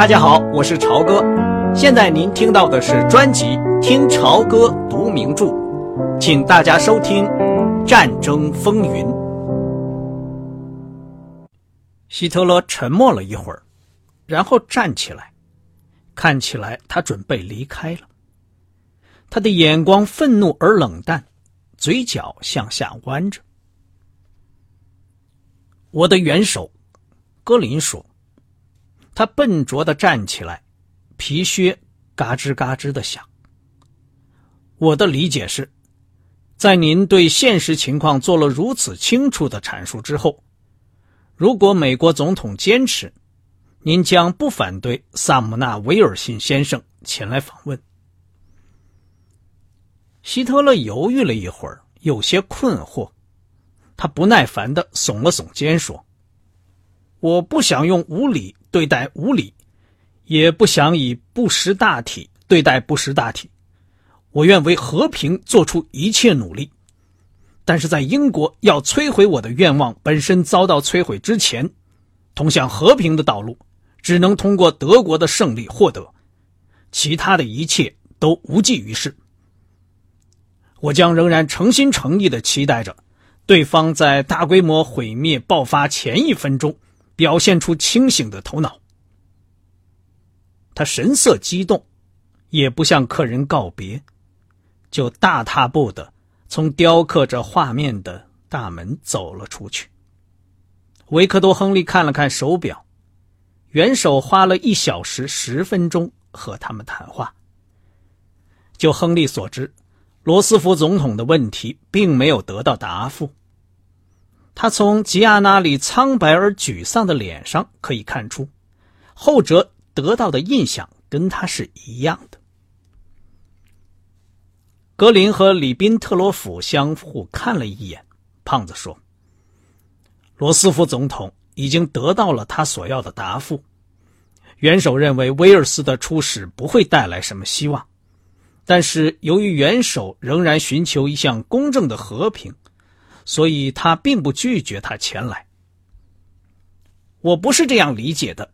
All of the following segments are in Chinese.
大家好，我是朝哥。现在您听到的是专辑《听朝歌读名著》，请大家收听《战争风云》。希特勒沉默了一会儿，然后站起来，看起来他准备离开了。他的眼光愤怒而冷淡，嘴角向下弯着。我的元首，格林说。他笨拙的站起来，皮靴嘎吱嘎吱的响。我的理解是，在您对现实情况做了如此清楚的阐述之后，如果美国总统坚持，您将不反对萨姆纳威尔逊先生前来访问。希特勒犹豫了一会儿，有些困惑，他不耐烦的耸了耸肩，说：“我不想用无理。”对待无理，也不想以不识大体对待不识大体。我愿为和平做出一切努力，但是在英国要摧毁我的愿望本身遭到摧毁之前，通向和平的道路只能通过德国的胜利获得，其他的一切都无济于事。我将仍然诚心诚意的期待着，对方在大规模毁灭爆发前一分钟。表现出清醒的头脑，他神色激动，也不向客人告别，就大踏步的从雕刻着画面的大门走了出去。维克多·亨利看了看手表，元首花了一小时十分钟和他们谈话。就亨利所知，罗斯福总统的问题并没有得到答复。他从吉亚那里苍白而沮丧的脸上可以看出，后者得到的印象跟他是一样的。格林和里宾特罗甫相互看了一眼，胖子说：“罗斯福总统已经得到了他所要的答复。元首认为威尔斯的出使不会带来什么希望，但是由于元首仍然寻求一项公正的和平。”所以他并不拒绝他前来。我不是这样理解的，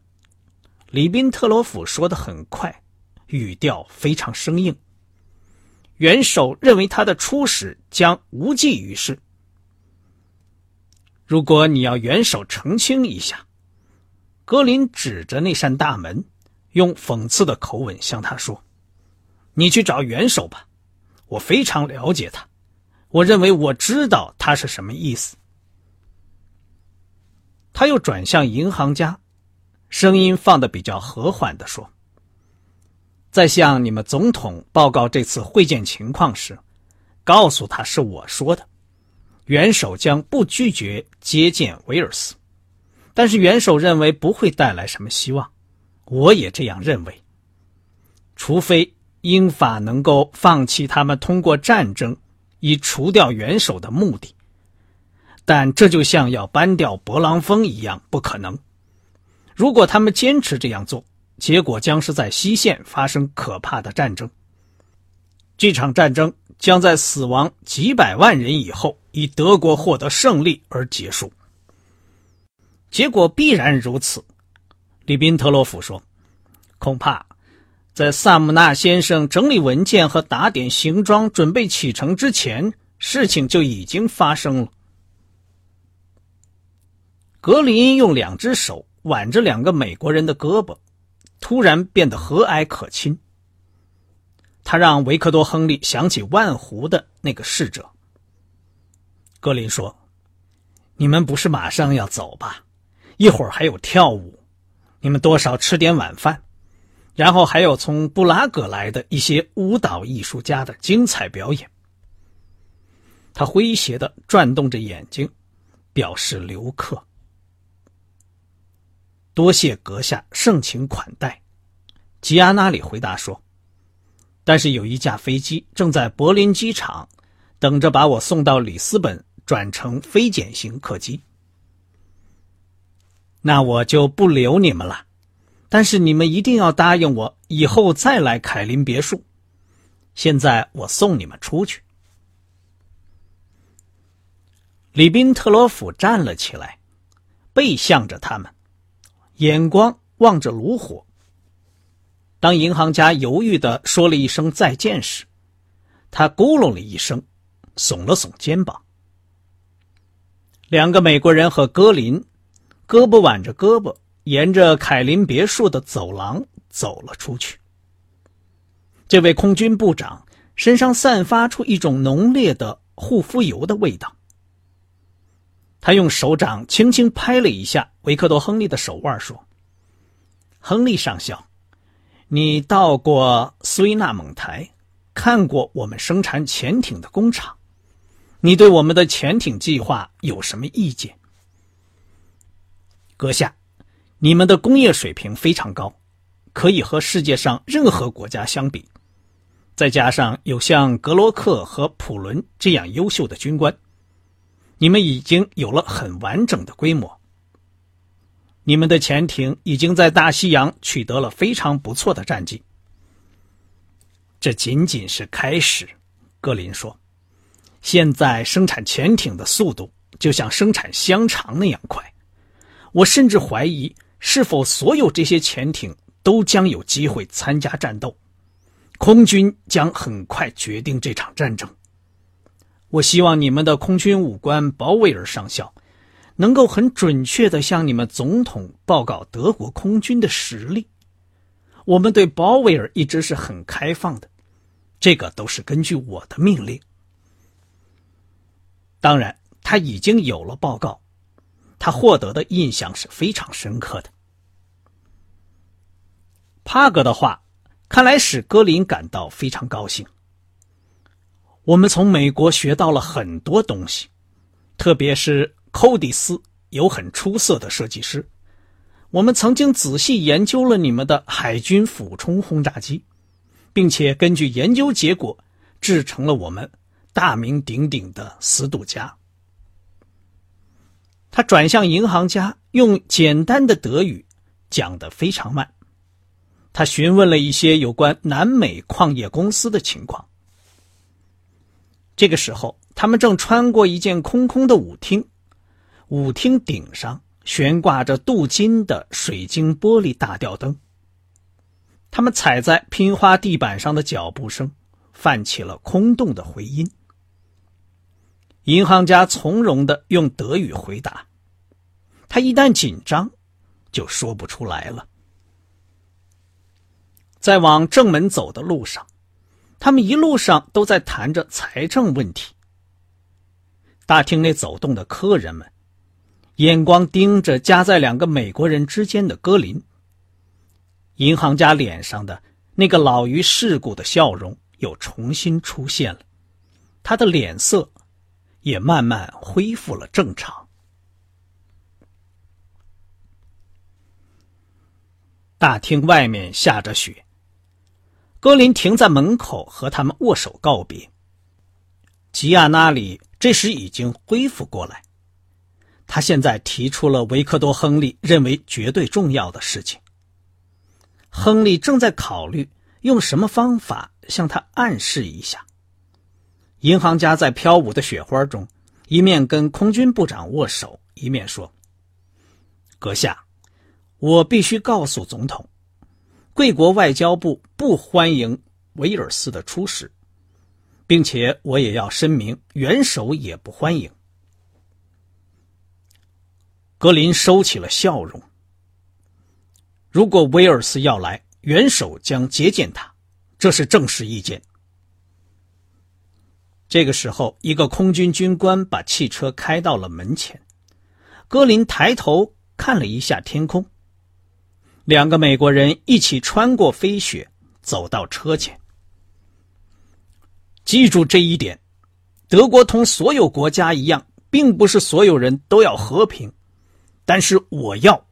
里宾特罗甫说的很快，语调非常生硬。元首认为他的出使将无济于事。如果你要元首澄清一下，格林指着那扇大门，用讽刺的口吻向他说：“你去找元首吧，我非常了解他。”我认为我知道他是什么意思。他又转向银行家，声音放得比较和缓的说：“在向你们总统报告这次会见情况时，告诉他是我说的，元首将不拒绝接见威尔斯，但是元首认为不会带来什么希望，我也这样认为。除非英法能够放弃他们通过战争。”以除掉元首的目的，但这就像要搬掉勃朗峰一样不可能。如果他们坚持这样做，结果将是在西线发生可怕的战争。这场战争将在死亡几百万人以后，以德国获得胜利而结束。结果必然如此，里宾特洛夫说：“恐怕。”在萨姆纳先生整理文件和打点行装，准备启程之前，事情就已经发生了。格林用两只手挽着两个美国人的胳膊，突然变得和蔼可亲。他让维克多·亨利想起万湖的那个侍者。格林说：“你们不是马上要走吧？一会儿还有跳舞，你们多少吃点晚饭。”然后还有从布拉格来的一些舞蹈艺术家的精彩表演。他诙谐的转动着眼睛，表示留客。多谢阁下盛情款待，吉安那里回答说。但是有一架飞机正在柏林机场等着把我送到里斯本，转乘非检型客机。那我就不留你们了。但是你们一定要答应我，以后再来凯林别墅。现在我送你们出去。里宾特罗甫站了起来，背向着他们，眼光望着炉火，当银行家犹豫的说了一声再见时，他咕噜了一声，耸了耸肩膀。两个美国人和格林胳膊挽着胳膊，沿着凯林别墅的走廊走了出去。这位空军部长身上散发出一种浓烈的护肤油的味道。他用手掌轻轻拍了一下维克多·亨利的手腕，说：“亨利上校，你到过苏伊纳蒙台，看过我们生产潜艇的工厂。你对我们的潜艇计划有什么意见？”阁下，你们的工业水平非常高，可以和世界上任何国家相比。再加上有像格罗克和普伦这样优秀的军官。你们已经有了很完整的规模。你们的潜艇已经在大西洋取得了非常不错的战绩。这仅仅是开始，格林说。现在生产潜艇的速度就像生产香肠那样快。我甚至怀疑，是否所有这些潜艇都将有机会参加战斗。空军将很快决定这场战争。我希望你们的空军武官鲍威尔上校，能够很准确的向你们总统报告德国空军的实力。我们对鲍威尔一直是很开放的，这个都是根据我的命令。当然，他已经有了报告，他获得的印象是非常深刻的。阿格的话，看来使格林感到非常高兴。我们从美国学到了很多东西，特别是寇蒂斯有很出色的设计师。我们曾经仔细研究了你们的海军俯冲轰炸机，并且根据研究结果制成了我们大名鼎鼎的死堵加。他转向银行家，用简单的德语讲得非常慢。他询问了一些有关南美矿业公司的情况。这个时候，他们正穿过一间空空的舞厅，舞厅顶上悬挂着镀金的水晶玻璃大吊灯。他们踩在拼花地板上的脚步声泛起了空洞的回音。银行家从容的用德语回答，他一旦紧张，就说不出来了。在往正门走的路上。他们一路上都在谈着财政问题。大厅内走动的客人们，眼光盯着夹在两个美国人之间的格林。银行家脸上的那个老于世故的笑容又重新出现了，他的脸色也慢慢恢复了正常。大厅外面下着雪。格林停在门口和他们握手告别。吉亚纳里这时已经恢复过来，他现在提出了维克多·亨利认为绝对重要的事情。亨利正在考虑用什么方法向他暗示一下。银行家在飘舞的雪花中，一面跟空军部长握手，一面说：“阁下，我必须告诉总统。”贵国外交部不欢迎威尔斯的出使，并且我也要声明，元首也不欢迎。格林收起了笑容。如果威尔斯要来，元首将接见他，这是正式意见。这个时候，一个空军军官把汽车开到了门前。格林抬头看了一下天空。两个美国人一起穿过飞雪，走到车前。记住这一点：德国同所有国家一样，并不是所有人都要和平，但是我要。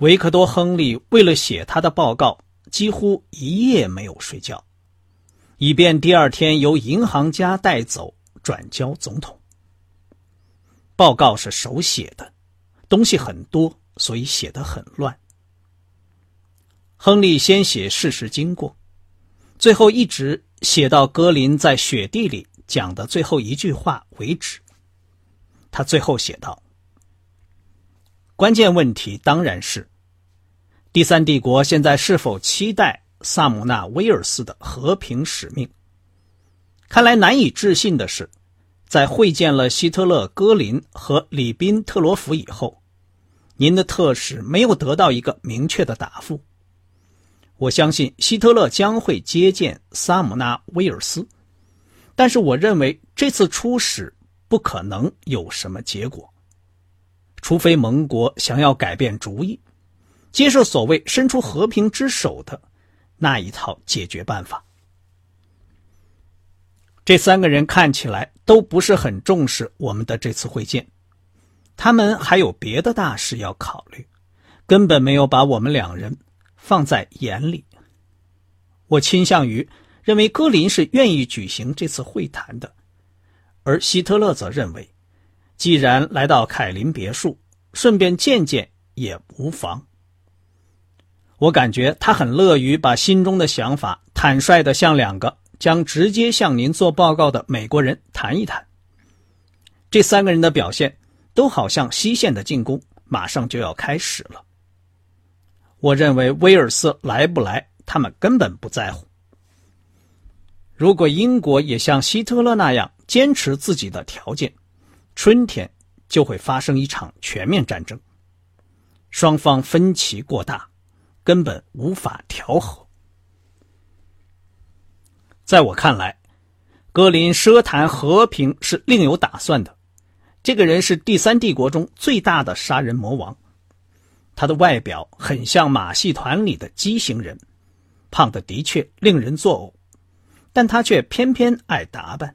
维克多·亨利为了写他的报告，几乎一夜没有睡觉，以便第二天由银行家带走，转交总统。报告是手写的，东西很多，所以写得很乱。亨利先写事实经过，最后一直写到格林在雪地里讲的最后一句话为止。他最后写道：“关键问题当然是：第三帝国现在是否期待萨姆纳威尔斯的和平使命？看来难以置信的是，在会见了希特勒、戈林和里宾特罗甫以后，您的特使没有得到一个明确的答复。我相信希特勒将会接见萨姆纳威尔斯，但是我认为这次出使不可能有什么结果，除非盟国想要改变主意，接受所谓伸出和平之手的那一套解决办法。这三个人看起来都不是很重视我们的这次会见，他们还有别的大事要考虑，根本没有把我们两人放在眼里。我倾向于认为戈林是愿意举行这次会谈的，而希特勒则认为，既然来到凯林别墅，顺便见见也无妨。我感觉他很乐于把心中的想法坦率的向两个。将直接向您做报告的美国人谈一谈。这三个人的表现都好像西线的进攻马上就要开始了。我认为威尔斯来不来，他们根本不在乎。如果英国也像希特勒那样坚持自己的条件，春天就会发生一场全面战争，双方分歧过大，根本无法调和。在我看来，格林奢谈和平是另有打算的。这个人是第三帝国中最大的杀人魔王，他的外表很像马戏团里的畸形人，胖的的确令人作呕，但他却偏偏爱打扮。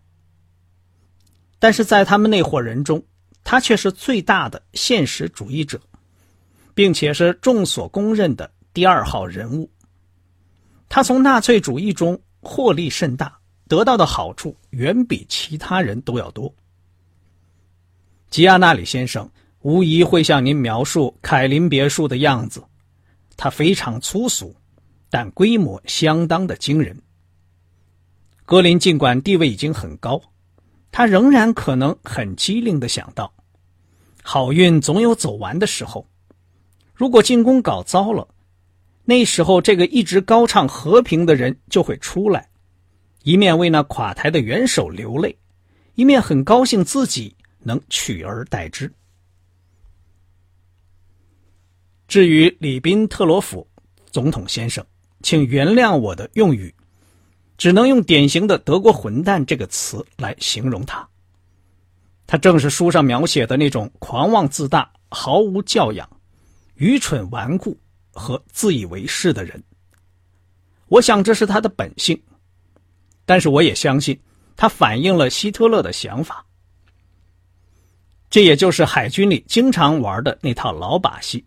但是在他们那伙人中，他却是最大的现实主义者，并且是众所公认的第二号人物。他从纳粹主义中。获利甚大，得到的好处远比其他人都要多。吉亚纳里先生无疑会向您描述凯林别墅的样子，它非常粗俗，但规模相当的惊人。格林尽管地位已经很高，他仍然可能很机灵的想到，好运总有走完的时候。如果进攻搞糟了，那时候，这个一直高唱和平的人就会出来，一面为那垮台的元首流泪，一面很高兴自己能取而代之。至于里宾特罗甫总统先生，请原谅我的用语，只能用典型的德国混蛋这个词来形容他。他正是书上描写的那种狂妄自大、毫无教养、愚蠢顽固。和自以为是的人，我想这是他的本性，但是我也相信他反映了希特勒的想法。这也就是海军里经常玩的那套老把戏：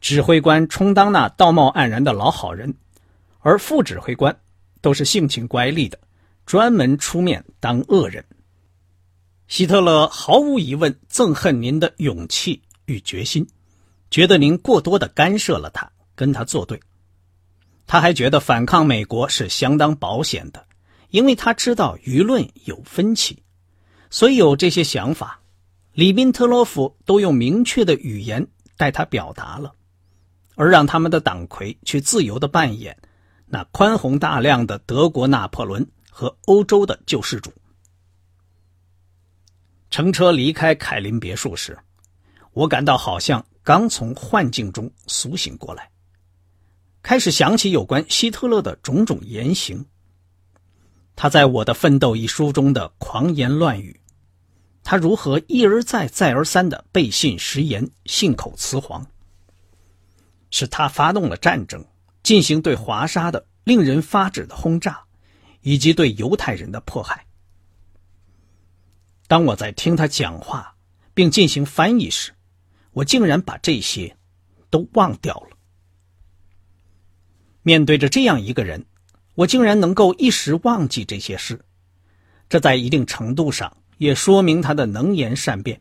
指挥官充当那道貌岸然的老好人，而副指挥官都是性情乖戾的，专门出面当恶人。希特勒毫无疑问憎恨您的勇气与决心。觉得您过多的干涉了他，跟他作对。他还觉得反抗美国是相当保险的，因为他知道舆论有分歧，所以有这些想法。里宾特洛夫都用明确的语言带他表达了，而让他们的党魁去自由的扮演那宽宏大量的德国拿破仑和欧洲的救世主。乘车离开凯林别墅时，我感到好像。刚从幻境中苏醒过来，开始想起有关希特勒的种种言行。他在我的《奋斗》一书中的狂言乱语，他如何一而再、再而三的背信食言、信口雌黄，是他发动了战争，进行对华沙的令人发指的轰炸，以及对犹太人的迫害。当我在听他讲话并进行翻译时，我竟然把这些都忘掉了。面对着这样一个人，我竟然能够一时忘记这些事，这在一定程度上也说明他的能言善辩。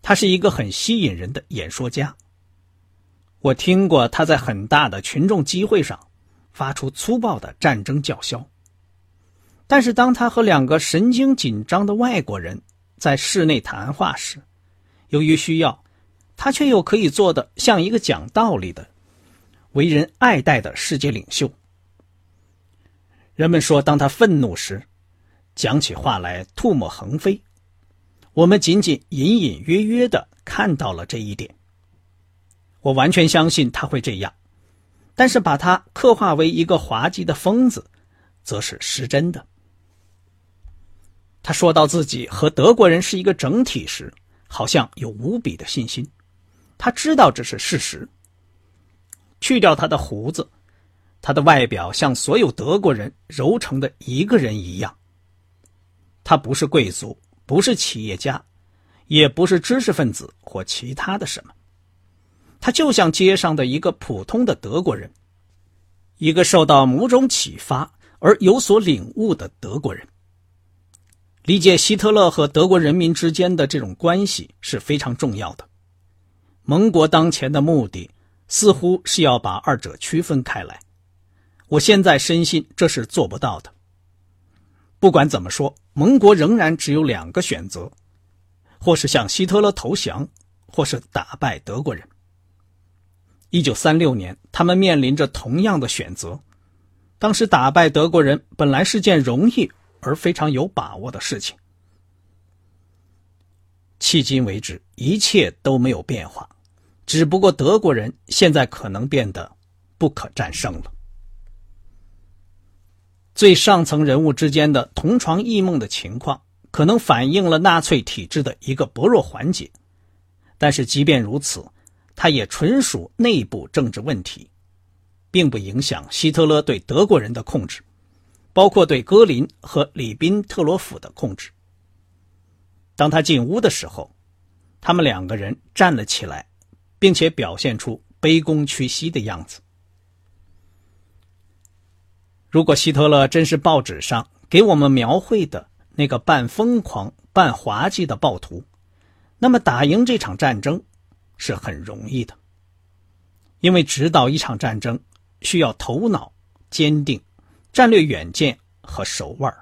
他是一个很吸引人的演说家。我听过他在很大的群众集会上发出粗暴的战争叫嚣，但是当他和两个神经紧张的外国人在室内谈话时，由于需要。他却又可以做的像一个讲道理的、为人爱戴的世界领袖。人们说，当他愤怒时，讲起话来唾沫横飞。我们仅仅隐隐约约的看到了这一点。我完全相信他会这样，但是把他刻画为一个滑稽的疯子，则是失真的。他说到自己和德国人是一个整体时，好像有无比的信心。他知道这是事实。去掉他的胡子，他的外表像所有德国人揉成的一个人一样。他不是贵族。不是企业家，也不是知识分子或其他的什么，他就像街上的一个普通的德国人，一个受到某种启发而有所领悟的德国人。理解希特勒和德国人民之间的这种关系是非常重要的。盟国当前的目的似乎是要把二者区分开来，我现在深信这是做不到的。不管怎么说。盟国仍然只有两个选择：或是向希特勒投降，或是打败德国人。一九三六年，他们面临着同样的选择。当时打败德国人本来是件容易而非常有把握的事情。迄今为止，一切都没有变化，只不过德国人现在可能变得不可战胜了。最上层人物之间的同床异梦的情况，可能反映了纳粹体制的一个薄弱环节，但是即便如此，它也纯属内部政治问题，并不影响希特勒对德国人的控制，包括对戈林和里宾特罗甫的控制。当他进屋的时候，他们两个人站了起来，并且表现出卑躬屈膝的样子。如果希特勒真是报纸上给我们描绘的那个半疯狂半滑稽的暴徒，那么打赢这场战争是很容易的，因为指导一场战争需要头脑坚定、战略远见和手腕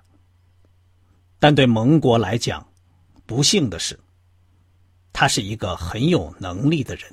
但对盟国来讲，不幸的是，他是一个很有能力的人。